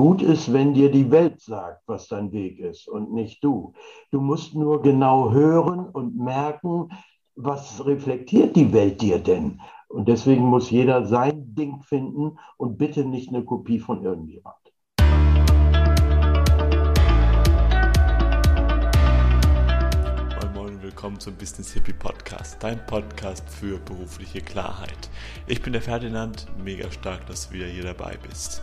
gut ist, wenn dir die Welt sagt, was dein Weg ist und nicht du. Du musst nur genau hören und merken, was reflektiert die Welt dir denn? Und deswegen muss jeder sein Ding finden und bitte nicht eine Kopie von irgendjemand. Moin Moin willkommen zum Business Hippie Podcast, dein Podcast für berufliche Klarheit. Ich bin der Ferdinand, mega stark, dass du wieder hier dabei bist.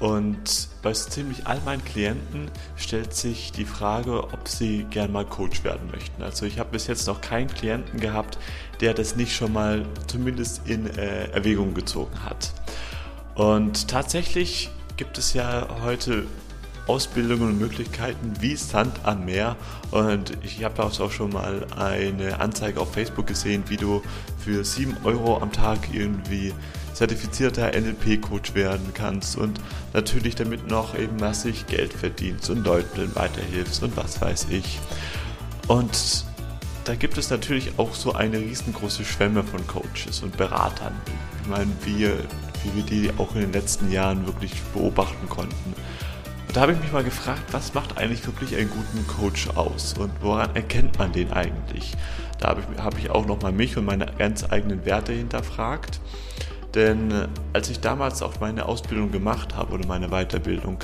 Und bei so ziemlich all meinen Klienten stellt sich die Frage, ob sie gern mal Coach werden möchten. Also ich habe bis jetzt noch keinen Klienten gehabt, der das nicht schon mal zumindest in äh, Erwägung gezogen hat. Und tatsächlich gibt es ja heute Ausbildungen und Möglichkeiten wie Sand am Meer. Und ich habe auch schon mal eine Anzeige auf Facebook gesehen, wie du für 7 Euro am Tag irgendwie zertifizierter NLP-Coach werden kannst und natürlich damit noch eben massig Geld verdienst und Leuten weiterhilfst und was weiß ich. Und da gibt es natürlich auch so eine riesengroße Schwemme von Coaches und Beratern. Ich meine, wir, wie wir die auch in den letzten Jahren wirklich beobachten konnten. Und da habe ich mich mal gefragt, was macht eigentlich wirklich einen guten Coach aus und woran erkennt man den eigentlich? Da habe ich, habe ich auch nochmal mich und meine ganz eigenen Werte hinterfragt. Denn äh, als ich damals auch meine Ausbildung gemacht habe oder meine Weiterbildung,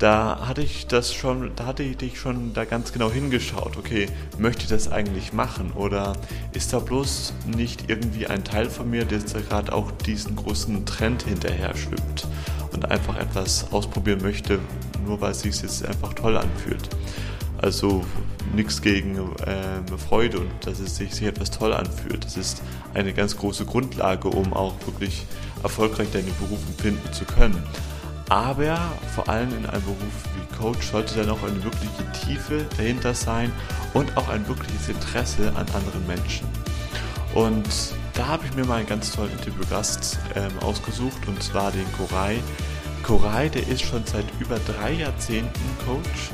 da hatte ich das schon, da hatte ich schon da ganz genau hingeschaut, okay, möchte ich das eigentlich machen oder ist da bloß nicht irgendwie ein Teil von mir, der gerade auch diesen großen Trend hinterher schwimmt und einfach etwas ausprobieren möchte, nur weil es sich jetzt einfach toll anfühlt. Also nichts gegen äh, Freude und dass es sich, sich etwas toll anfühlt. Das ist eine ganz große Grundlage, um auch wirklich erfolgreich deine Berufe finden zu können. Aber vor allem in einem Beruf wie Coach sollte dann auch eine wirkliche Tiefe dahinter sein und auch ein wirkliches Interesse an anderen Menschen. Und da habe ich mir mal einen ganz tollen Interviewgast ähm, ausgesucht und zwar den Koray. Koray, der ist schon seit über drei Jahrzehnten Coach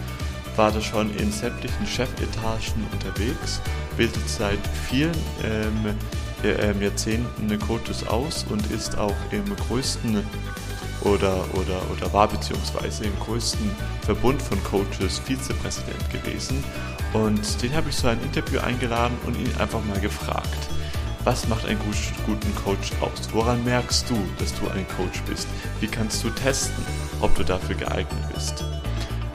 war da schon in sämtlichen Chefetagen unterwegs, bildet seit vielen ähm, äh, Jahrzehnten Coaches aus und ist auch im größten oder, oder, oder war beziehungsweise im größten Verbund von Coaches Vizepräsident gewesen. Und den habe ich zu einem Interview eingeladen und ihn einfach mal gefragt, was macht einen guten Coach aus? Woran merkst du, dass du ein Coach bist? Wie kannst du testen, ob du dafür geeignet bist?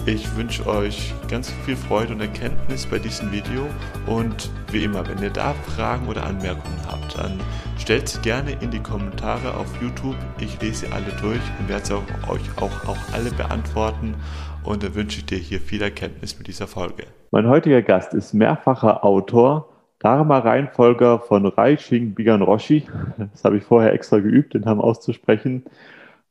Ich wünsche euch ganz viel Freude und Erkenntnis bei diesem Video und wie immer, wenn ihr da Fragen oder Anmerkungen habt, dann stellt sie gerne in die Kommentare auf YouTube. Ich lese sie alle durch und werde sie auch, euch auch, auch alle beantworten und dann wünsche ich dir hier viel Erkenntnis mit dieser Folge. Mein heutiger Gast ist mehrfacher Autor, Dharma-Reihenfolger von Raishing Bigan Roshi. Das habe ich vorher extra geübt, den Namen auszusprechen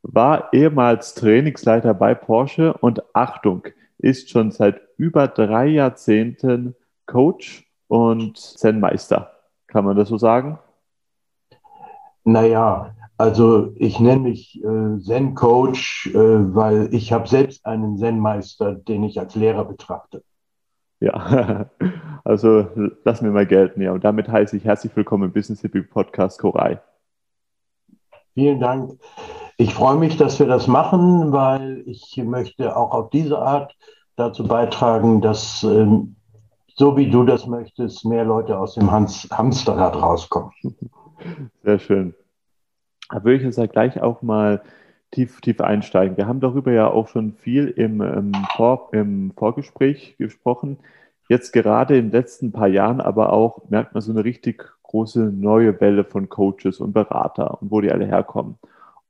war ehemals Trainingsleiter bei Porsche und Achtung, ist schon seit über drei Jahrzehnten Coach und Zen-Meister. Kann man das so sagen? Naja, also ich nenne mich äh, Zen-Coach, äh, weil ich habe selbst einen Zen-Meister, den ich als Lehrer betrachte. Ja, also lass mir mal gelten. Ja, und damit heiße ich herzlich willkommen im Business Hippie Podcast Korai. Vielen Dank. Ich freue mich, dass wir das machen, weil ich möchte auch auf diese Art dazu beitragen, dass, ähm, so wie du das möchtest, mehr Leute aus dem Hans Hamsterrad rauskommen. Sehr schön. Da würde ich jetzt ja gleich auch mal tief, tief einsteigen. Wir haben darüber ja auch schon viel im, im, Vor, im Vorgespräch gesprochen. Jetzt gerade in den letzten paar Jahren aber auch merkt man so eine richtig große neue Welle von Coaches und Berater und wo die alle herkommen.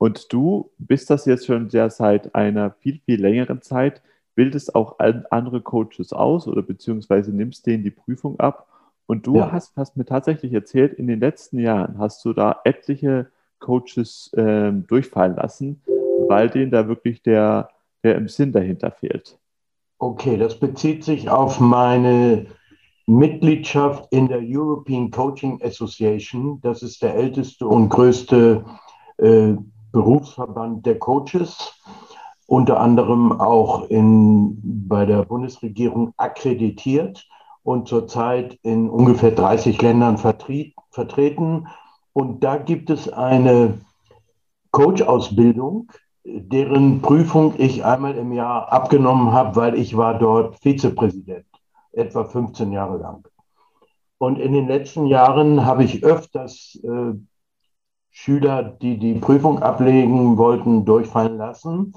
Und du bist das jetzt schon ja seit einer viel, viel längeren Zeit, bildest auch andere Coaches aus oder beziehungsweise nimmst denen die Prüfung ab. Und du ja. hast, hast mir tatsächlich erzählt, in den letzten Jahren hast du da etliche Coaches äh, durchfallen lassen, weil denen da wirklich der, der im Sinn dahinter fehlt. Okay, das bezieht sich auf meine Mitgliedschaft in der European Coaching Association. Das ist der älteste und größte äh, Berufsverband der Coaches, unter anderem auch in, bei der Bundesregierung akkreditiert und zurzeit in ungefähr 30 Ländern vertreten. Und da gibt es eine Coach-Ausbildung, deren Prüfung ich einmal im Jahr abgenommen habe, weil ich war dort Vizepräsident, etwa 15 Jahre lang. Und in den letzten Jahren habe ich öfters äh, Schüler, die die Prüfung ablegen wollten, durchfallen lassen,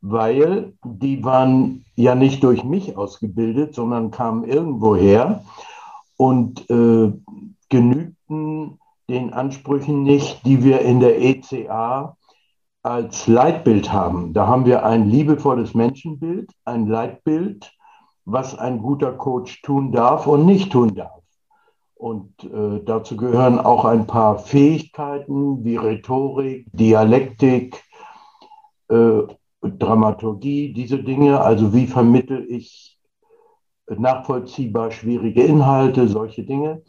weil die waren ja nicht durch mich ausgebildet, sondern kamen irgendwoher und äh, genügten den Ansprüchen nicht, die wir in der ECA als Leitbild haben. Da haben wir ein liebevolles Menschenbild, ein Leitbild, was ein guter Coach tun darf und nicht tun darf. Und äh, dazu gehören auch ein paar Fähigkeiten wie Rhetorik, Dialektik, äh, Dramaturgie, diese Dinge. Also wie vermittel ich nachvollziehbar schwierige Inhalte, solche Dinge.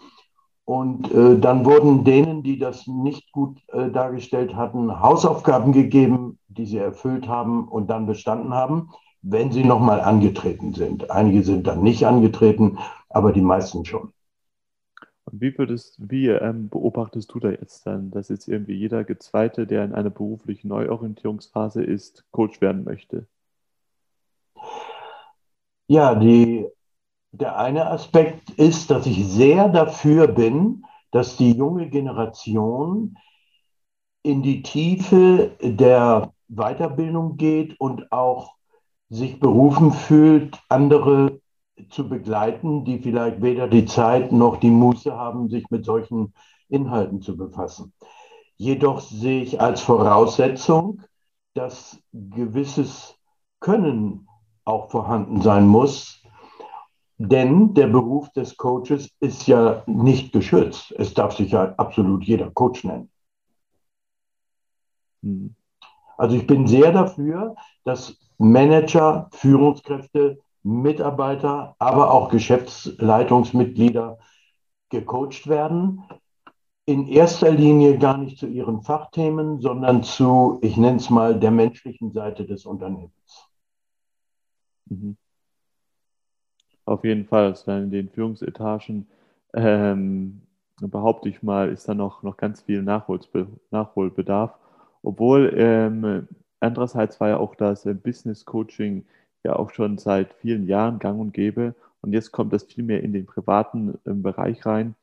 Und äh, dann wurden denen, die das nicht gut äh, dargestellt hatten, Hausaufgaben gegeben, die sie erfüllt haben und dann bestanden haben, wenn sie nochmal angetreten sind. Einige sind dann nicht angetreten, aber die meisten schon. Wie würdest, wie ähm, beobachtest du da jetzt dann, dass jetzt irgendwie jeder Gezweite, der in einer beruflichen Neuorientierungsphase ist, Coach werden möchte? Ja, die der eine Aspekt ist, dass ich sehr dafür bin, dass die junge Generation in die Tiefe der Weiterbildung geht und auch sich berufen fühlt, andere zu begleiten, die vielleicht weder die Zeit noch die Muße haben, sich mit solchen Inhalten zu befassen. Jedoch sehe ich als Voraussetzung, dass gewisses Können auch vorhanden sein muss, denn der Beruf des Coaches ist ja nicht geschützt. Es darf sich ja absolut jeder Coach nennen. Hm. Also ich bin sehr dafür, dass Manager, Führungskräfte, Mitarbeiter, aber auch Geschäftsleitungsmitglieder gecoacht werden. In erster Linie gar nicht zu ihren Fachthemen, sondern zu, ich nenne es mal, der menschlichen Seite des Unternehmens. Mhm. Auf jeden Fall, also in den Führungsetagen, ähm, behaupte ich mal, ist da noch, noch ganz viel Nachholbe Nachholbedarf. Obwohl ähm, andererseits war ja auch das äh, Business Coaching ja auch schon seit vielen Jahren gang und gäbe. Und jetzt kommt das viel mehr in den privaten äh, Bereich rein.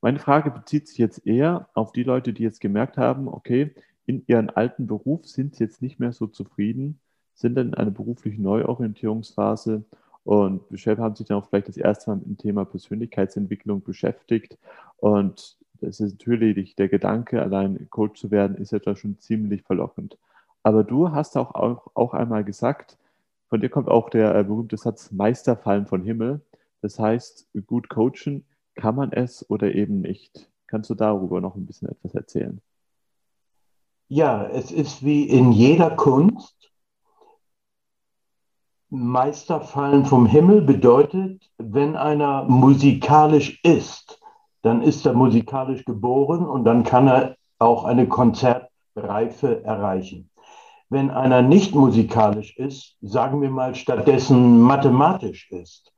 Meine Frage bezieht sich jetzt eher auf die Leute, die jetzt gemerkt haben, okay, in ihrem alten Beruf sind sie jetzt nicht mehr so zufrieden, sind dann in einer beruflichen Neuorientierungsphase und haben sich dann auch vielleicht das erste Mal mit dem Thema Persönlichkeitsentwicklung beschäftigt. Und das ist natürlich der Gedanke, allein Coach zu werden, ist etwa schon ziemlich verlockend. Aber du hast auch, auch, auch einmal gesagt, von dir kommt auch der äh, berühmte Satz Meister fallen von Himmel. Das heißt, gut coachen kann man es oder eben nicht. Kannst du darüber noch ein bisschen etwas erzählen? Ja, es ist wie in jeder Kunst. Meisterfallen vom Himmel bedeutet, wenn einer musikalisch ist, dann ist er musikalisch geboren und dann kann er auch eine Konzertreife erreichen. Wenn einer nicht musikalisch ist, sagen wir mal stattdessen mathematisch ist,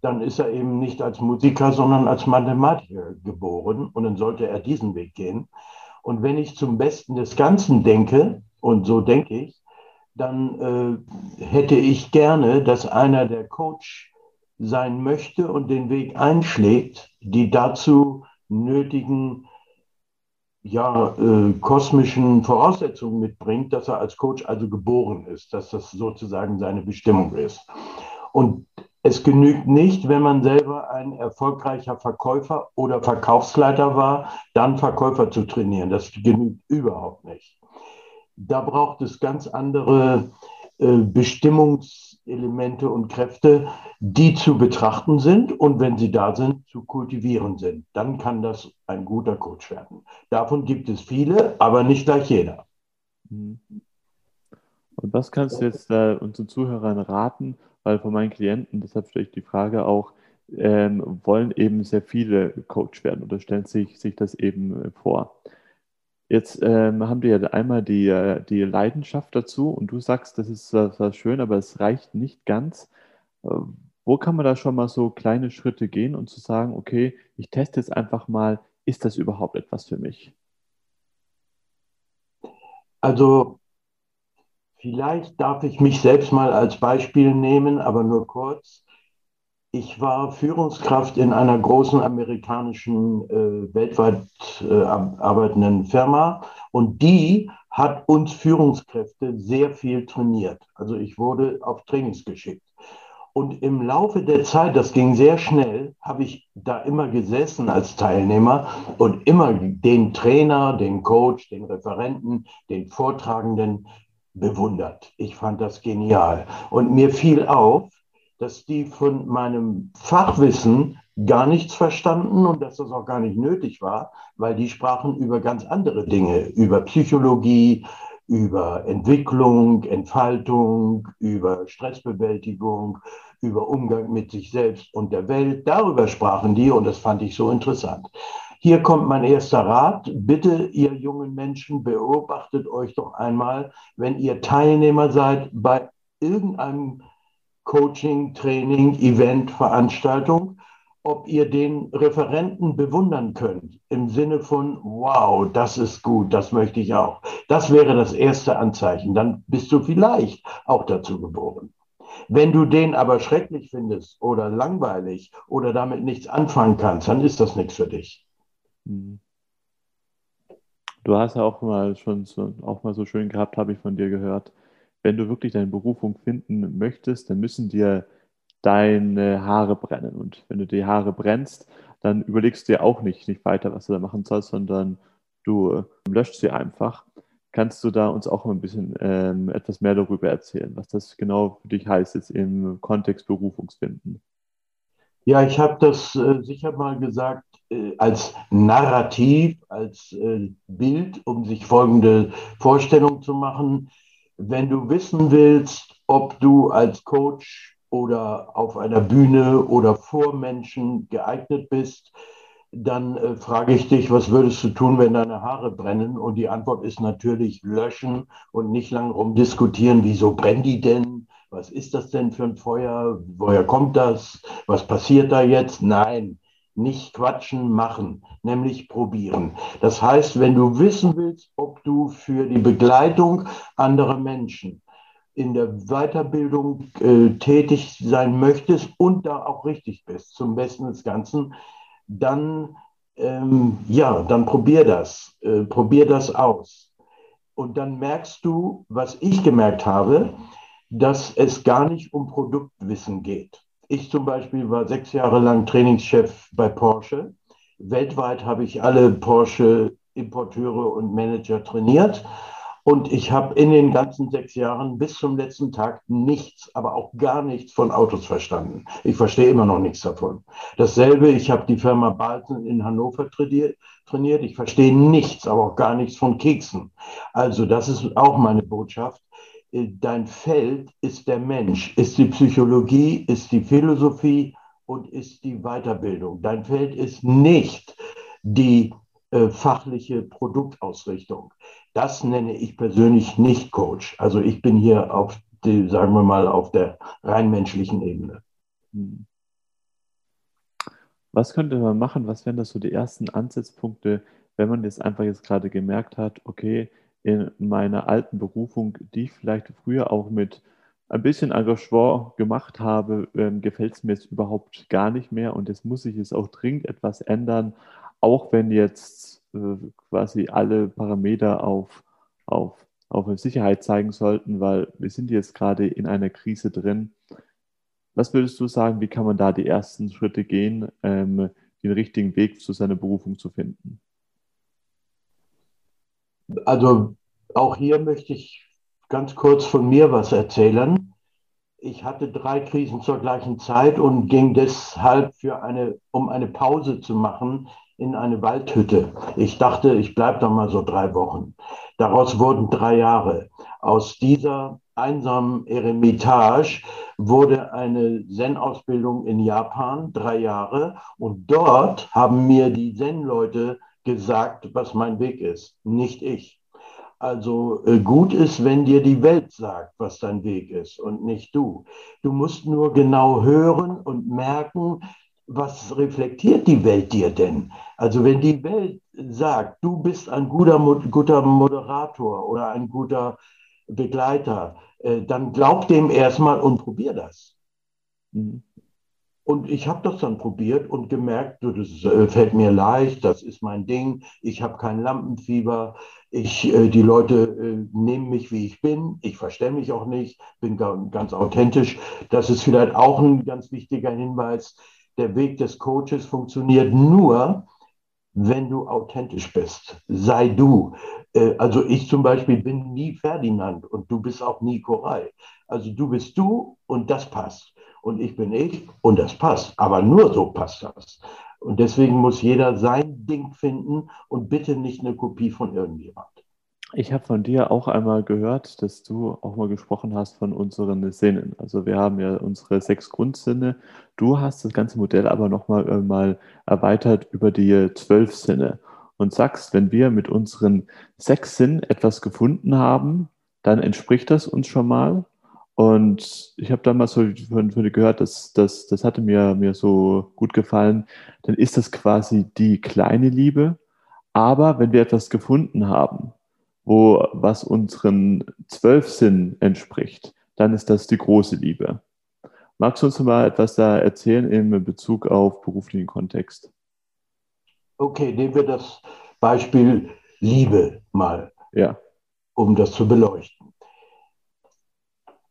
dann ist er eben nicht als Musiker, sondern als Mathematiker geboren und dann sollte er diesen Weg gehen. Und wenn ich zum Besten des Ganzen denke, und so denke ich, dann äh, hätte ich gerne, dass einer der Coach sein möchte und den Weg einschlägt, die dazu nötigen ja, äh, kosmischen Voraussetzungen mitbringt, dass er als Coach also geboren ist, dass das sozusagen seine Bestimmung ist. Und es genügt nicht, wenn man selber ein erfolgreicher Verkäufer oder Verkaufsleiter war, dann Verkäufer zu trainieren. Das genügt überhaupt nicht da braucht es ganz andere äh, Bestimmungselemente und Kräfte, die zu betrachten sind und wenn sie da sind, zu kultivieren sind. Dann kann das ein guter Coach werden. Davon gibt es viele, aber nicht gleich jeder. Mhm. Und was kannst du jetzt äh, unseren Zuhörern raten? Weil von meinen Klienten, deshalb stelle ich die Frage auch, ähm, wollen eben sehr viele Coach werden oder stellen sich, sich das eben äh, vor. Jetzt ähm, haben wir ja einmal die, äh, die Leidenschaft dazu und du sagst, das ist zwar schön, aber es reicht nicht ganz. Äh, wo kann man da schon mal so kleine Schritte gehen und zu sagen, okay, ich teste jetzt einfach mal, ist das überhaupt etwas für mich? Also Vielleicht darf ich mich selbst mal als Beispiel nehmen, aber nur kurz. Ich war Führungskraft in einer großen amerikanischen, äh, weltweit äh, arbeitenden Firma und die hat uns Führungskräfte sehr viel trainiert. Also ich wurde auf Trainings geschickt. Und im Laufe der Zeit, das ging sehr schnell, habe ich da immer gesessen als Teilnehmer und immer den Trainer, den Coach, den Referenten, den Vortragenden bewundert. Ich fand das genial. Und mir fiel auf, dass die von meinem Fachwissen gar nichts verstanden und dass das auch gar nicht nötig war, weil die sprachen über ganz andere Dinge, über Psychologie, über Entwicklung, Entfaltung, über Stressbewältigung, über Umgang mit sich selbst und der Welt. Darüber sprachen die und das fand ich so interessant. Hier kommt mein erster Rat. Bitte, ihr jungen Menschen, beobachtet euch doch einmal, wenn ihr Teilnehmer seid bei irgendeinem Coaching, Training, Event, Veranstaltung, ob ihr den Referenten bewundern könnt im Sinne von, wow, das ist gut, das möchte ich auch. Das wäre das erste Anzeichen. Dann bist du vielleicht auch dazu geboren. Wenn du den aber schrecklich findest oder langweilig oder damit nichts anfangen kannst, dann ist das nichts für dich. Mhm. Du hast ja auch mal schon so, auch mal so schön gehabt, habe ich von dir gehört. Wenn du wirklich deine Berufung finden möchtest, dann müssen dir deine Haare brennen. Und wenn du die Haare brennst, dann überlegst du dir auch nicht, nicht weiter, was du da machen sollst, sondern du äh, löscht sie einfach. Kannst du da uns auch ein bisschen ähm, etwas mehr darüber erzählen, was das genau für dich heißt, jetzt im Kontext Berufungsfinden? Ja, ich habe das äh, sicher mal gesagt äh, als Narrativ, als äh, Bild, um sich folgende Vorstellung zu machen. Wenn du wissen willst, ob du als Coach oder auf einer Bühne oder vor Menschen geeignet bist, dann äh, frage ich dich, was würdest du tun, wenn deine Haare brennen? Und die Antwort ist natürlich löschen und nicht lang rumdiskutieren, wieso brennen die denn? Was ist das denn für ein Feuer? Woher kommt das? Was passiert da jetzt? Nein, nicht quatschen, machen, nämlich probieren. Das heißt, wenn du wissen willst, ob du für die Begleitung anderer Menschen in der Weiterbildung äh, tätig sein möchtest und da auch richtig bist, zum Besten des Ganzen, dann, ähm, ja, dann probier das, äh, probier das aus. Und dann merkst du, was ich gemerkt habe, dass es gar nicht um Produktwissen geht. Ich zum Beispiel war sechs Jahre lang Trainingschef bei Porsche. Weltweit habe ich alle Porsche-Importeure und Manager trainiert und ich habe in den ganzen sechs Jahren bis zum letzten Tag nichts, aber auch gar nichts von Autos verstanden. Ich verstehe immer noch nichts davon. Dasselbe, ich habe die Firma Balten in Hannover trainiert. Ich verstehe nichts, aber auch gar nichts von Keksen. Also das ist auch meine Botschaft. Äh, dein Feld ist der Mensch, ist die Psychologie, ist die Philosophie und ist die Weiterbildung. Dein Feld ist nicht die äh, fachliche Produktausrichtung. Das nenne ich persönlich nicht Coach. Also ich bin hier auf die, sagen wir mal, auf der rein menschlichen Ebene. Hm. Was könnte man machen? Was wären das so die ersten Ansatzpunkte, wenn man jetzt einfach jetzt gerade gemerkt hat, okay, in meiner alten Berufung, die ich vielleicht früher auch mit ein bisschen Engagement gemacht habe, ähm, gefällt es mir jetzt überhaupt gar nicht mehr und jetzt muss ich es auch dringend etwas ändern, auch wenn jetzt äh, quasi alle Parameter auf, auf, auf Sicherheit zeigen sollten, weil wir sind jetzt gerade in einer Krise drin. Was würdest du sagen, wie kann man da die ersten Schritte gehen, ähm, den richtigen Weg zu seiner Berufung zu finden? Also auch hier möchte ich ganz kurz von mir was erzählen. Ich hatte drei Krisen zur gleichen Zeit und ging deshalb für eine, um eine Pause zu machen, in eine Waldhütte. Ich dachte, ich bleibe da mal so drei Wochen. Daraus wurden drei Jahre. Aus dieser einsamen Eremitage wurde eine Zen-Ausbildung in Japan, drei Jahre. Und dort haben mir die Zen-Leute gesagt, was mein Weg ist, nicht ich. Also äh, gut ist, wenn dir die Welt sagt, was dein Weg ist und nicht du. Du musst nur genau hören und merken, was reflektiert die Welt dir denn? Also wenn die Welt sagt, du bist ein guter, guter Moderator oder ein guter Begleiter, äh, dann glaub dem erstmal und probier das. Mhm. Und ich habe das dann probiert und gemerkt, das äh, fällt mir leicht, das ist mein Ding, ich habe kein Lampenfieber, ich, äh, die Leute äh, nehmen mich, wie ich bin, ich verstelle mich auch nicht, bin ganz authentisch. Das ist vielleicht auch ein ganz wichtiger Hinweis. Der Weg des Coaches funktioniert nur, wenn du authentisch bist. Sei du. Also ich zum Beispiel bin nie Ferdinand und du bist auch nie Koray. Also du bist du und das passt und ich bin ich und das passt. Aber nur so passt das. Und deswegen muss jeder sein Ding finden und bitte nicht eine Kopie von irgendjemand. Ich habe von dir auch einmal gehört, dass du auch mal gesprochen hast von unseren Sinnen. Also wir haben ja unsere sechs Grundsinne. Du hast das ganze Modell aber nochmal äh, mal erweitert über die zwölf Sinne und sagst, wenn wir mit unseren sechs Sinnen etwas gefunden haben, dann entspricht das uns schon mal und ich habe damals so von, von dir gehört, dass, dass, das hatte mir, mir so gut gefallen. Dann ist das quasi die kleine Liebe. Aber wenn wir etwas gefunden haben, wo, was unseren zwölf Sinnen entspricht, dann ist das die große Liebe. Magst du uns mal etwas da erzählen in Bezug auf beruflichen Kontext? Okay, nehmen wir das Beispiel Liebe mal, ja. um das zu beleuchten.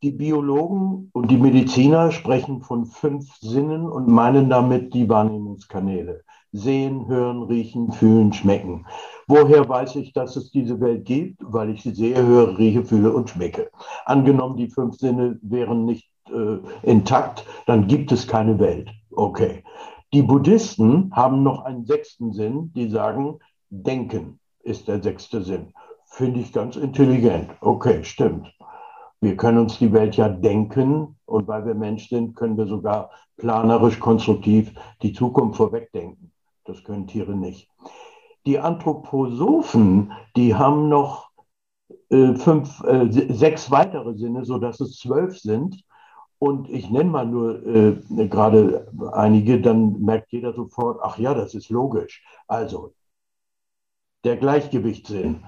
Die Biologen und die Mediziner sprechen von fünf Sinnen und meinen damit die Wahrnehmungskanäle. Sehen, hören, riechen, fühlen, schmecken. Woher weiß ich, dass es diese Welt gibt? Weil ich sie sehe, höre, rieche, fühle und schmecke. Angenommen, die fünf Sinne wären nicht äh, intakt, dann gibt es keine Welt. Okay. Die Buddhisten haben noch einen sechsten Sinn, die sagen, denken ist der sechste Sinn. Finde ich ganz intelligent. Okay, stimmt. Wir können uns die Welt ja denken und weil wir Mensch sind, können wir sogar planerisch, konstruktiv die Zukunft vorwegdenken. Das können Tiere nicht. Die Anthroposophen, die haben noch äh, fünf, äh, sechs weitere Sinne, sodass es zwölf sind. Und ich nenne mal nur äh, gerade einige, dann merkt jeder sofort, ach ja, das ist logisch. Also, der Gleichgewichtssinn,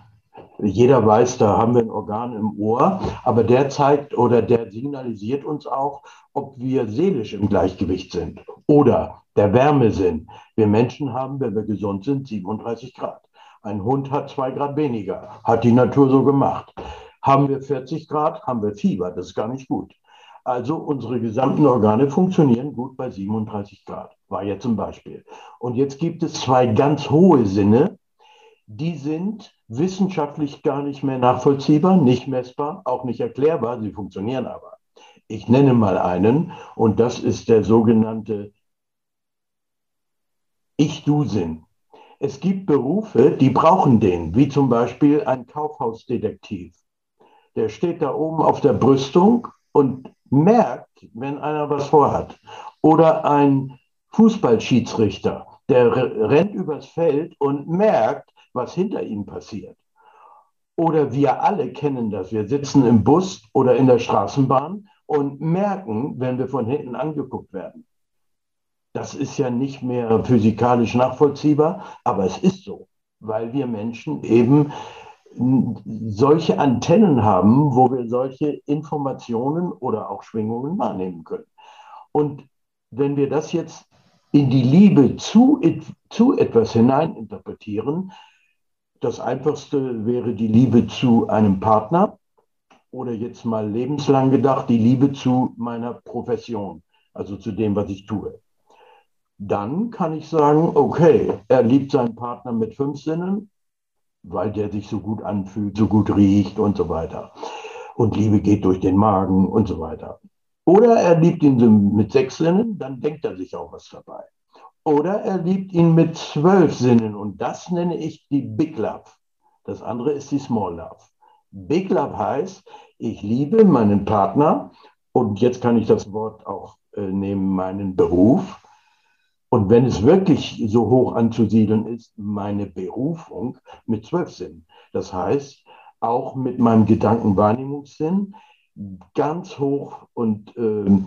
jeder weiß, da haben wir ein Organ im Ohr, aber der zeigt oder der signalisiert uns auch, ob wir seelisch im Gleichgewicht sind oder der Wärmesinn. Wir Menschen haben, wenn wir gesund sind, 37 Grad. Ein Hund hat zwei Grad weniger, hat die Natur so gemacht. Haben wir 40 Grad, haben wir Fieber, das ist gar nicht gut. Also unsere gesamten Organe funktionieren gut bei 37 Grad, war jetzt ein Beispiel. Und jetzt gibt es zwei ganz hohe Sinne, die sind wissenschaftlich gar nicht mehr nachvollziehbar, nicht messbar, auch nicht erklärbar, sie funktionieren aber. Ich nenne mal einen und das ist der sogenannte Ich-Du-Sinn. Es gibt Berufe, die brauchen den, wie zum Beispiel ein Kaufhausdetektiv. Der steht da oben auf der Brüstung und merkt, wenn einer was vorhat. Oder ein Fußballschiedsrichter, der rennt übers Feld und merkt, was hinter ihm passiert. Oder wir alle kennen das. Wir sitzen im Bus oder in der Straßenbahn und merken, wenn wir von hinten angeguckt werden. Das ist ja nicht mehr physikalisch nachvollziehbar, aber es ist so, weil wir Menschen eben solche Antennen haben, wo wir solche Informationen oder auch Schwingungen wahrnehmen können. Und wenn wir das jetzt in die Liebe zu, zu etwas hineininterpretieren, das Einfachste wäre die Liebe zu einem Partner oder jetzt mal lebenslang gedacht, die Liebe zu meiner Profession, also zu dem, was ich tue. Dann kann ich sagen, okay, er liebt seinen Partner mit fünf Sinnen, weil der sich so gut anfühlt, so gut riecht und so weiter. Und Liebe geht durch den Magen und so weiter. Oder er liebt ihn mit sechs Sinnen, dann denkt er sich auch was dabei. Oder er liebt ihn mit zwölf Sinnen und das nenne ich die Big Love. Das andere ist die Small Love. Big Love heißt, ich liebe meinen Partner und jetzt kann ich das Wort auch äh, nehmen, meinen Beruf. Und wenn es wirklich so hoch anzusiedeln ist, meine Berufung mit zwölf Sinnen. Das heißt, auch mit meinem Gedankenwahrnehmungssinn ganz hoch und äh,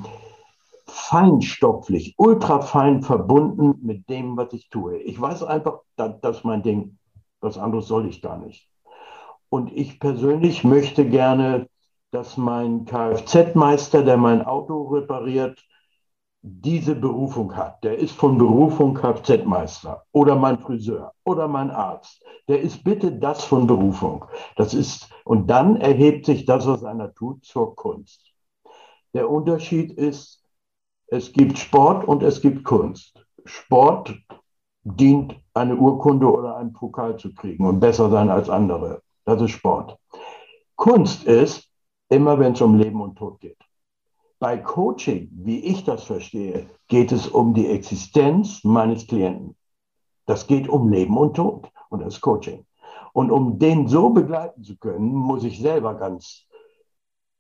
feinstofflich, ultrafein verbunden mit dem, was ich tue. Ich weiß einfach, das, das ist mein Ding. Was anderes soll ich gar nicht. Und ich persönlich möchte gerne dass mein Kfz-Meister, der mein Auto repariert, diese Berufung hat. Der ist von Berufung Kfz-Meister oder mein Friseur oder mein Arzt. Der ist bitte das von Berufung. Das ist, und dann erhebt sich das, was einer tut, zur Kunst. Der Unterschied ist, es gibt Sport und es gibt Kunst. Sport dient, eine Urkunde oder einen Pokal zu kriegen und besser sein als andere. Das ist Sport. Kunst ist, immer wenn es um Leben und Tod geht. Bei Coaching, wie ich das verstehe, geht es um die Existenz meines Klienten. Das geht um Leben und Tod und das Coaching. Und um den so begleiten zu können, muss ich selber ganz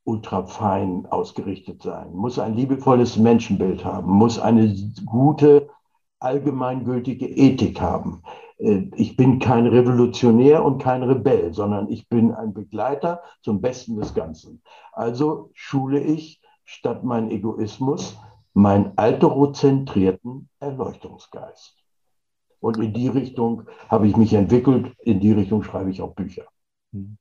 ultra fein ausgerichtet sein, muss ein liebevolles Menschenbild haben, muss eine gute allgemeingültige Ethik haben. Äh, ich bin kein Revolutionär und kein Rebell, sondern ich bin ein Begleiter zum Besten des Ganzen. Also schule ich statt mein Egoismus meinen alterozentrierten Erleuchtungsgeist. Und in die Richtung habe ich mich entwickelt, in die Richtung schreibe ich auch Bücher. Hm.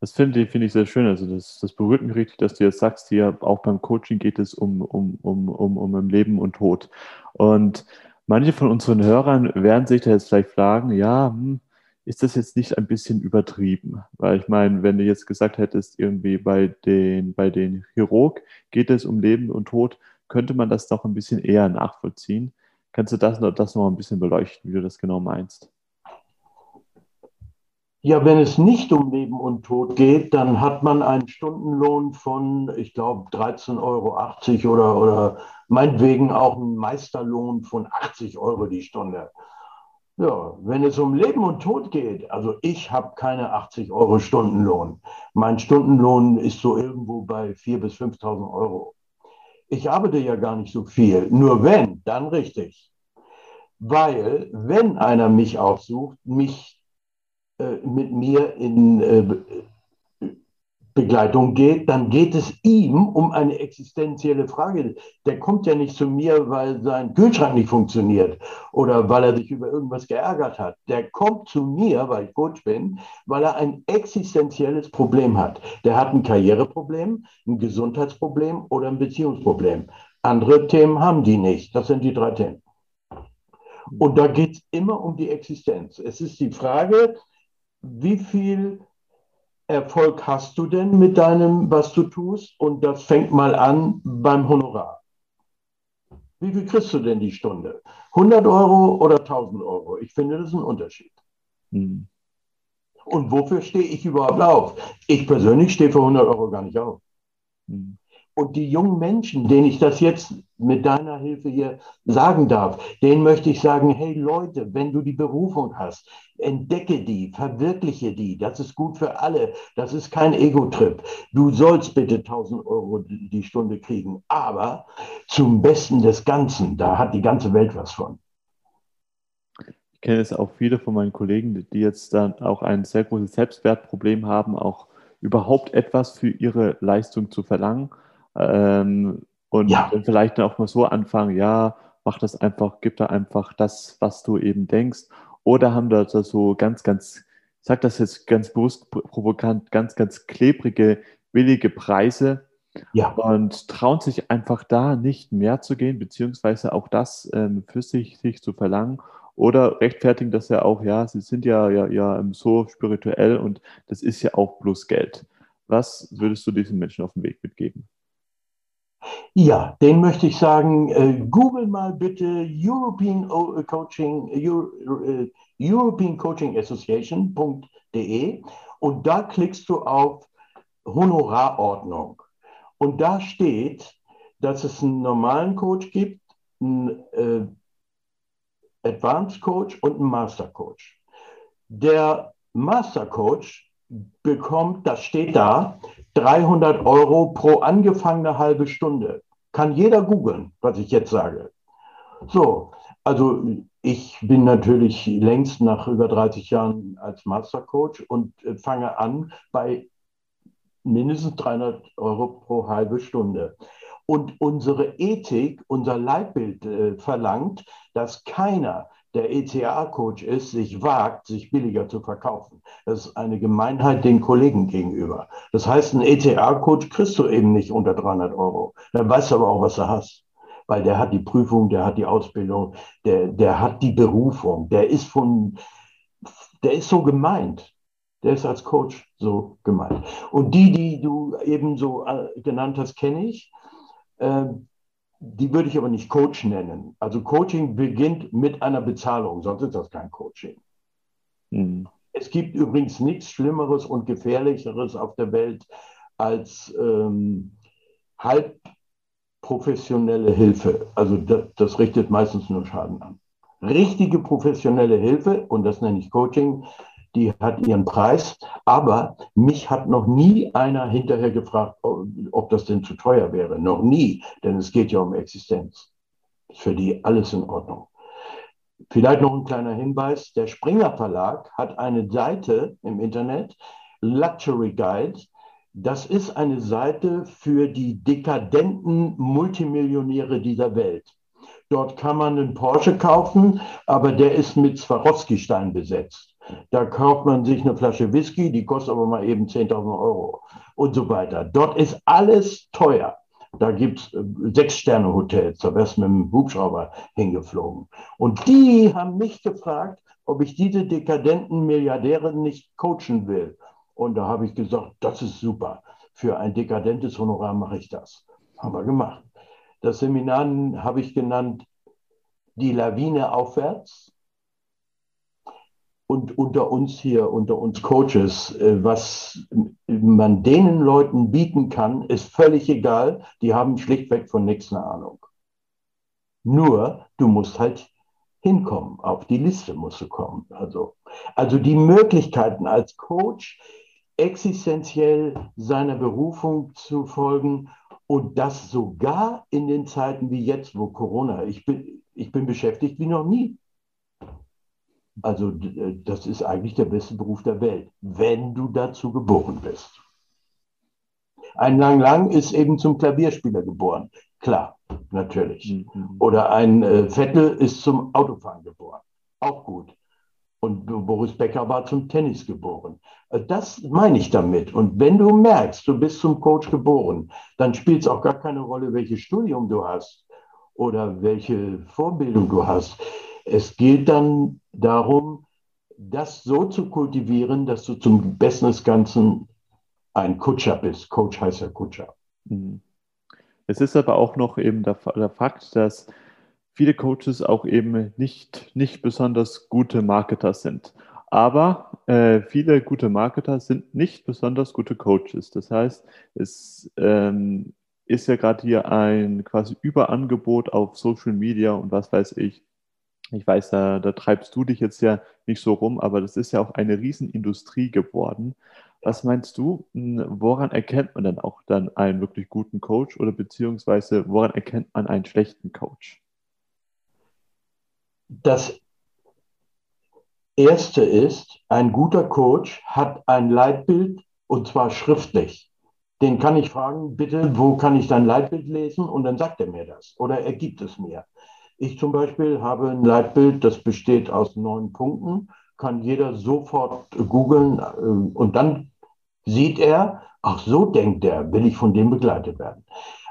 Das finde find ich sehr schön. Also das, das berührt mich richtig, dass du jetzt sagst, hier auch beim Coaching geht es um, um, um, um, um Leben und Tod. Und manche von unseren Hörern werden sich da jetzt vielleicht fragen, ja, hm, ist das jetzt nicht ein bisschen übertrieben? Weil ich meine, wenn du jetzt gesagt hättest, irgendwie bei den, bei den Chirurg geht es um Leben und Tod, könnte man das doch ein bisschen eher nachvollziehen. Kannst du das, das noch ein bisschen beleuchten, wie du das genau meinst? Ja, wenn es nicht um Leben und Tod geht, dann hat man einen Stundenlohn von, ich glaube, 13,80 Euro oder, oder meinetwegen auch einen Meisterlohn von 80 Euro die Stunde. Ja, wenn es um Leben und Tod geht, also ich habe keine 80 Euro Stundenlohn. Mein Stundenlohn ist so irgendwo bei 4.000 bis 5.000 Euro. Ich arbeite ja gar nicht so viel. Nur wenn, dann richtig. Weil, wenn einer mich aufsucht, mich mit mir in äh, Begleitung geht, dann geht es ihm um eine existenzielle Frage. Der kommt ja nicht zu mir, weil sein Kühlschrank nicht funktioniert oder weil er sich über irgendwas geärgert hat. Der kommt zu mir, weil ich Coach bin, weil er ein existenzielles Problem hat. Der hat ein Karriereproblem, ein Gesundheitsproblem oder ein Beziehungsproblem. Andere Themen haben die nicht. Das sind die drei Themen. Und da geht es immer um die Existenz. Es ist die Frage, wie viel Erfolg hast du denn mit deinem, was du tust? Und das fängt mal an beim Honorar. Wie viel kriegst du denn die Stunde? 100 Euro oder 1000 Euro? Ich finde, das ist ein Unterschied. Hm. Und wofür stehe ich überhaupt auf? Ich persönlich stehe für 100 Euro gar nicht auf. Hm. Und die jungen Menschen, denen ich das jetzt mit deiner Hilfe hier sagen darf, denen möchte ich sagen, hey Leute, wenn du die Berufung hast, entdecke die, verwirkliche die. Das ist gut für alle. Das ist kein Ego-Trip. Du sollst bitte 1000 Euro die Stunde kriegen, aber zum Besten des Ganzen, da hat die ganze Welt was von. Ich kenne es auch viele von meinen Kollegen, die jetzt dann auch ein sehr großes Selbstwertproblem haben, auch überhaupt etwas für ihre Leistung zu verlangen ähm, und ja. dann vielleicht auch mal so anfangen, ja, mach das einfach, gib da einfach das, was du eben denkst. Oder haben da so ganz, ganz, ich sag das jetzt ganz bewusst provokant, ganz, ganz klebrige, billige Preise ja. und trauen sich einfach da nicht mehr zu gehen, beziehungsweise auch das ähm, für sich, sich zu verlangen oder rechtfertigen das ja auch, ja, sie sind ja, ja, ja so spirituell und das ist ja auch bloß Geld. Was würdest du diesen Menschen auf den Weg mitgeben? Ja, den möchte ich sagen, äh, google mal bitte European äh, Coaching, Euro, äh, European Coaching Association.de und da klickst du auf Honorarordnung. Und da steht, dass es einen normalen Coach gibt, einen äh, Advanced Coach und einen Master Coach. Der Master Coach bekommt, das steht da, 300 Euro pro angefangene halbe Stunde. Kann jeder googeln, was ich jetzt sage. So, also ich bin natürlich längst nach über 30 Jahren als Mastercoach und äh, fange an bei mindestens 300 Euro pro halbe Stunde. Und unsere Ethik, unser Leitbild äh, verlangt, dass keiner, der ECA-Coach ist, sich wagt, sich billiger zu verkaufen. Das ist eine Gemeinheit den Kollegen gegenüber. Das heißt, einen ECA-Coach kriegst du eben nicht unter 300 Euro. Dann weißt du aber auch, was du hast. Weil der hat die Prüfung, der hat die Ausbildung, der, der hat die Berufung, der ist von, der ist so gemeint. Der ist als Coach so gemeint. Und die, die du eben so äh, genannt hast, kenne ich. Ähm, die würde ich aber nicht Coach nennen. Also Coaching beginnt mit einer Bezahlung, sonst ist das kein Coaching. Mhm. Es gibt übrigens nichts Schlimmeres und Gefährlicheres auf der Welt als ähm, halb professionelle Hilfe. Also das, das richtet meistens nur Schaden an. Richtige professionelle Hilfe, und das nenne ich Coaching, die hat ihren Preis, aber mich hat noch nie einer hinterher gefragt, ob das denn zu teuer wäre. Noch nie, denn es geht ja um Existenz. Ist für die alles in Ordnung. Vielleicht noch ein kleiner Hinweis. Der Springer Verlag hat eine Seite im Internet, Luxury Guide. Das ist eine Seite für die dekadenten Multimillionäre dieser Welt. Dort kann man einen Porsche kaufen, aber der ist mit Swarovski-Stein besetzt. Da kauft man sich eine Flasche Whisky, die kostet aber mal eben 10.000 Euro und so weiter. Dort ist alles teuer. Da gibt es äh, Sechs-Sterne-Hotels, da wärst du mit dem Hubschrauber hingeflogen. Und die haben mich gefragt, ob ich diese dekadenten Milliardäre nicht coachen will. Und da habe ich gesagt, das ist super. Für ein dekadentes Honorar mache ich das. Haben wir gemacht. Das Seminar habe ich genannt, die Lawine aufwärts und unter uns hier, unter uns Coaches, äh, was man denen Leuten bieten kann, ist völlig egal. Die haben schlichtweg von nichts eine Ahnung. Nur, du musst halt hinkommen. Auf die Liste musst du kommen. Also, also die Möglichkeiten als Coach existenziell seiner Berufung zu folgen und das sogar in den Zeiten wie jetzt, wo Corona, ich bin, ich bin beschäftigt wie noch nie. Also äh, das ist eigentlich der beste Beruf der Welt, wenn du dazu geboren bist. Ein Lang Lang ist eben zum Klavierspieler geboren. Klar, natürlich. Mhm. Oder ein äh, Vettel ist zum Autofahren geboren. Auch gut. Und Boris Becker war zum Tennis geboren. Äh, das meine ich damit. Und wenn du merkst, du bist zum Coach geboren, dann spielt es auch gar keine Rolle, welches Studium du hast oder welche Vorbildung du hast. Es geht dann darum, das so zu kultivieren, dass du zum Besten des Ganzen ein Kutscher bist. Coach heißt ja Kutscher. Mhm. Es ist aber auch noch eben der, der Fakt, dass viele Coaches auch eben nicht, nicht besonders gute Marketer sind. Aber äh, viele gute Marketer sind nicht besonders gute Coaches. Das heißt, es ähm, ist ja gerade hier ein quasi Überangebot auf Social Media und was weiß ich, ich weiß, da, da treibst du dich jetzt ja nicht so rum, aber das ist ja auch eine Riesenindustrie geworden. Was meinst du, hm, woran erkennt man dann auch dann einen wirklich guten Coach oder beziehungsweise woran erkennt man einen schlechten Coach? Das Erste ist, ein guter Coach hat ein Leitbild und zwar schriftlich. Den kann ich fragen, bitte, wo kann ich dein Leitbild lesen? Und dann sagt er mir das oder er gibt es mir. Ich zum Beispiel habe ein Leitbild, das besteht aus neun Punkten, kann jeder sofort googeln äh, und dann sieht er, ach so denkt er, will ich von dem begleitet werden.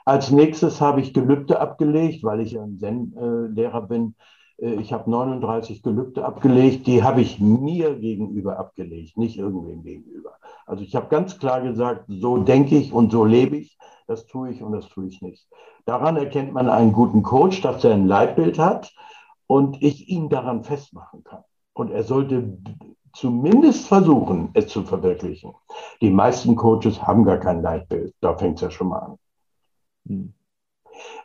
Als nächstes habe ich Gelübde abgelegt, weil ich ein Zen-Lehrer bin. Äh, ich habe 39 Gelübde abgelegt, die habe ich mir gegenüber abgelegt, nicht irgendwem gegenüber. Also ich habe ganz klar gesagt, so denke ich und so lebe ich, das tue ich und das tue ich nicht. Daran erkennt man einen guten Coach, dass er ein Leitbild hat und ich ihn daran festmachen kann. Und er sollte zumindest versuchen, es zu verwirklichen. Die meisten Coaches haben gar kein Leitbild. Da fängt es ja schon mal an. Hm.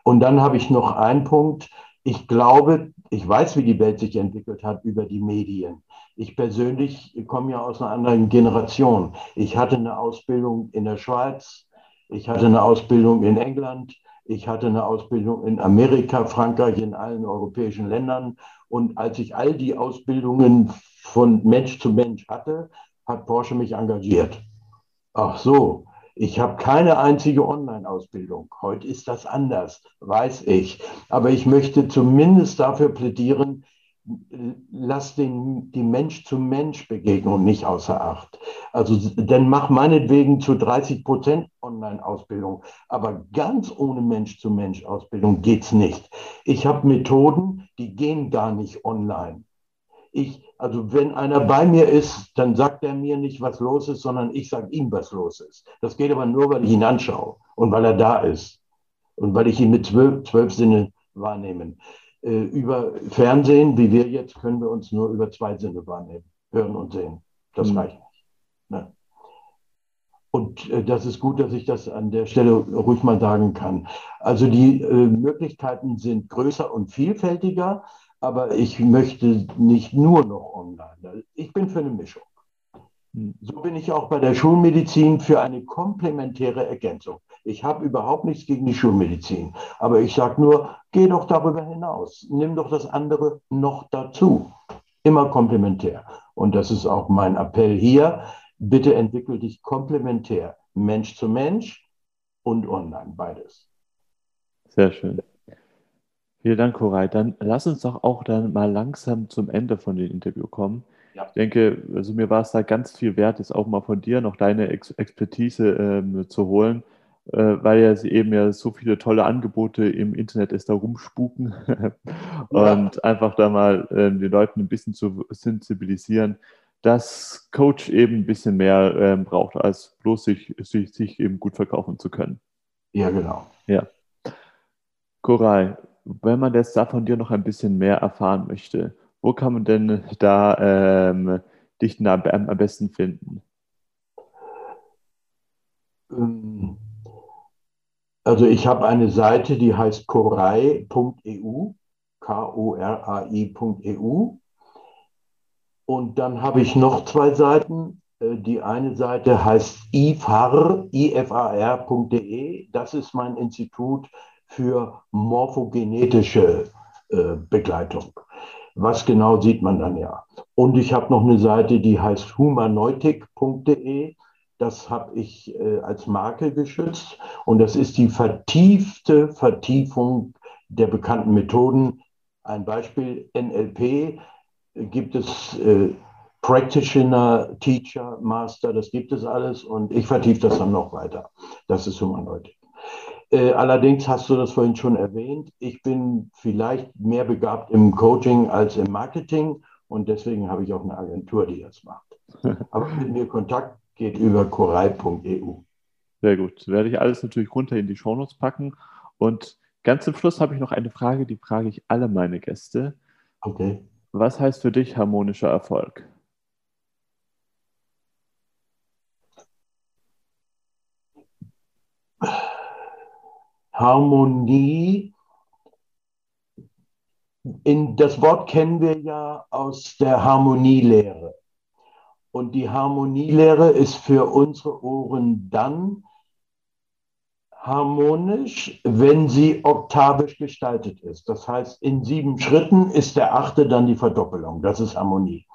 Und dann habe ich noch einen Punkt. Ich glaube, ich weiß, wie die Welt sich entwickelt hat über die Medien. Ich persönlich komme ja aus einer anderen Generation. Ich hatte eine Ausbildung in der Schweiz, ich hatte eine Ausbildung in England, ich hatte eine Ausbildung in Amerika, Frankreich, in allen europäischen Ländern. Und als ich all die Ausbildungen von Mensch zu Mensch hatte, hat Porsche mich engagiert. Ach so, ich habe keine einzige Online-Ausbildung. Heute ist das anders, weiß ich. Aber ich möchte zumindest dafür plädieren, lass den, die Mensch-zu-Mensch-Begegnung nicht außer Acht. Also, denn mach meinetwegen zu 30 Prozent Online-Ausbildung, aber ganz ohne Mensch-zu-Mensch-Ausbildung geht es nicht. Ich habe Methoden, die gehen gar nicht online. Ich, also wenn einer bei mir ist, dann sagt er mir nicht, was los ist, sondern ich sage ihm, was los ist. Das geht aber nur, weil ich ihn anschaue und weil er da ist und weil ich ihn mit zwölf, zwölf Sinnen wahrnehme. Äh, über Fernsehen, wie wir jetzt, können wir uns nur über zwei Sinne wahrnehmen, hören und sehen. Das mhm. reicht nicht. Ne? Und äh, das ist gut, dass ich das an der Stelle ruhig mal sagen kann. Also die äh, Möglichkeiten sind größer und vielfältiger, aber ich möchte nicht nur noch online. Ich bin für eine Mischung. Hm. So bin ich auch bei der Schulmedizin für eine komplementäre Ergänzung. Ich habe überhaupt nichts gegen die Schulmedizin, aber ich sage nur, geh doch darüber hinaus, nimm doch das andere noch dazu. Immer komplementär. Und das ist auch mein Appell hier. Bitte entwickel dich komplementär, Mensch zu Mensch und online, beides. Sehr schön. Vielen Dank, Koray. Dann lass uns doch auch dann mal langsam zum Ende von dem Interview kommen. Ja. Ich denke, also mir war es da ganz viel wert, jetzt auch mal von dir noch deine Ex Expertise ähm, zu holen, weil ja eben ja so viele tolle Angebote im Internet ist da rumspuken und ja. einfach da mal äh, die Leuten ein bisschen zu sensibilisieren, dass Coach eben ein bisschen mehr äh, braucht, als bloß sich, sich, sich eben gut verkaufen zu können. Ja, genau. Ja. Koray, wenn man jetzt da von dir noch ein bisschen mehr erfahren möchte, wo kann man denn da ähm, dich da am besten finden? Ähm, also ich habe eine Seite, die heißt korai.eu, K-O-R-A-I.eu. Und dann habe ich noch zwei Seiten. Äh, die eine Seite heißt ifar, ifar.de. Das ist mein Institut für morphogenetische äh, Begleitung. Was genau sieht man dann ja. Und ich habe noch eine Seite, die heißt humaneutik.de. Das habe ich äh, als Marke geschützt. Und das ist die vertiefte Vertiefung der bekannten Methoden. Ein Beispiel NLP gibt es äh, Practitioner, Teacher, Master, das gibt es alles. Und ich vertiefe das dann noch weiter. Das ist Humaneutik. Äh, allerdings hast du das vorhin schon erwähnt. Ich bin vielleicht mehr begabt im Coaching als im Marketing und deswegen habe ich auch eine Agentur, die das macht. Aber mit mir Kontakt geht über korai.eu. Sehr gut. Werde ich alles natürlich runter in die Shownotes packen. Und ganz zum Schluss habe ich noch eine Frage, die frage ich alle meine Gäste. Okay. Was heißt für dich harmonischer Erfolg? Harmonie. In, das Wort kennen wir ja aus der Harmonielehre. Und die Harmonielehre ist für unsere Ohren dann harmonisch, wenn sie oktavisch gestaltet ist. Das heißt, in sieben Schritten ist der achte dann die Verdoppelung. Das ist Harmonie.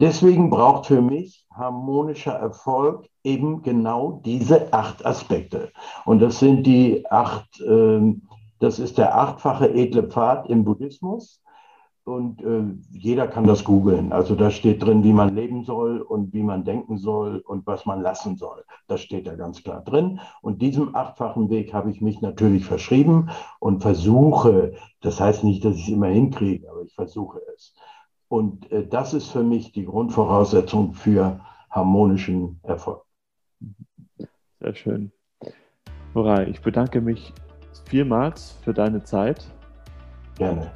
Deswegen braucht für mich harmonischer Erfolg eben genau diese acht Aspekte. Und das sind die acht, äh, das ist der achtfache edle Pfad im Buddhismus. Und äh, jeder kann das googeln. Also da steht drin, wie man leben soll und wie man denken soll und was man lassen soll. Das steht da ganz klar drin. Und diesem achtfachen Weg habe ich mich natürlich verschrieben und versuche, das heißt nicht, dass ich es immer hinkriege, aber ich versuche es. Und äh, das ist für mich die Grundvoraussetzung für harmonischen Erfolg. Sehr schön. Nora, ich bedanke mich vielmals für deine Zeit. Gerne.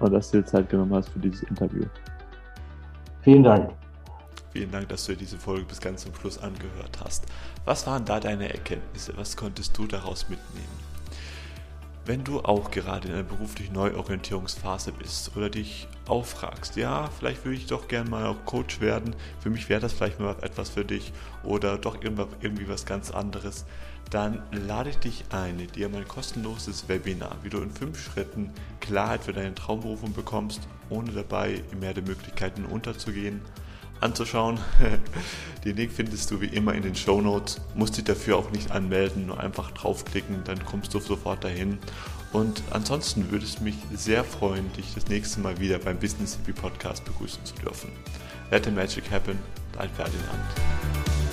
Und dass du dir Zeit genommen hast für dieses Interview. Vielen Dank. Vielen Dank, dass du dir diese Folge bis ganz zum Schluss angehört hast. Was waren da deine Erkenntnisse? Was konntest du daraus mitnehmen? Wenn du auch gerade in einer beruflichen Neuorientierungsphase bist oder dich auch fragst, ja, vielleicht würde ich doch gerne mal auch Coach werden, für mich wäre das vielleicht mal etwas für dich oder doch irgendwie was ganz anderes, dann lade ich dich ein, dir mein kostenloses Webinar, wie du in fünf Schritten Klarheit für deine Traumberufung bekommst, ohne dabei im Meer der Möglichkeiten unterzugehen anzuschauen. Den Link findest du wie immer in den Show Notes. Musst dich dafür auch nicht anmelden, nur einfach draufklicken, dann kommst du sofort dahin. Und ansonsten würde es mich sehr freuen, dich das nächste Mal wieder beim Business Hippie Podcast begrüßen zu dürfen. Let the Magic Happen, dein Ferdinand.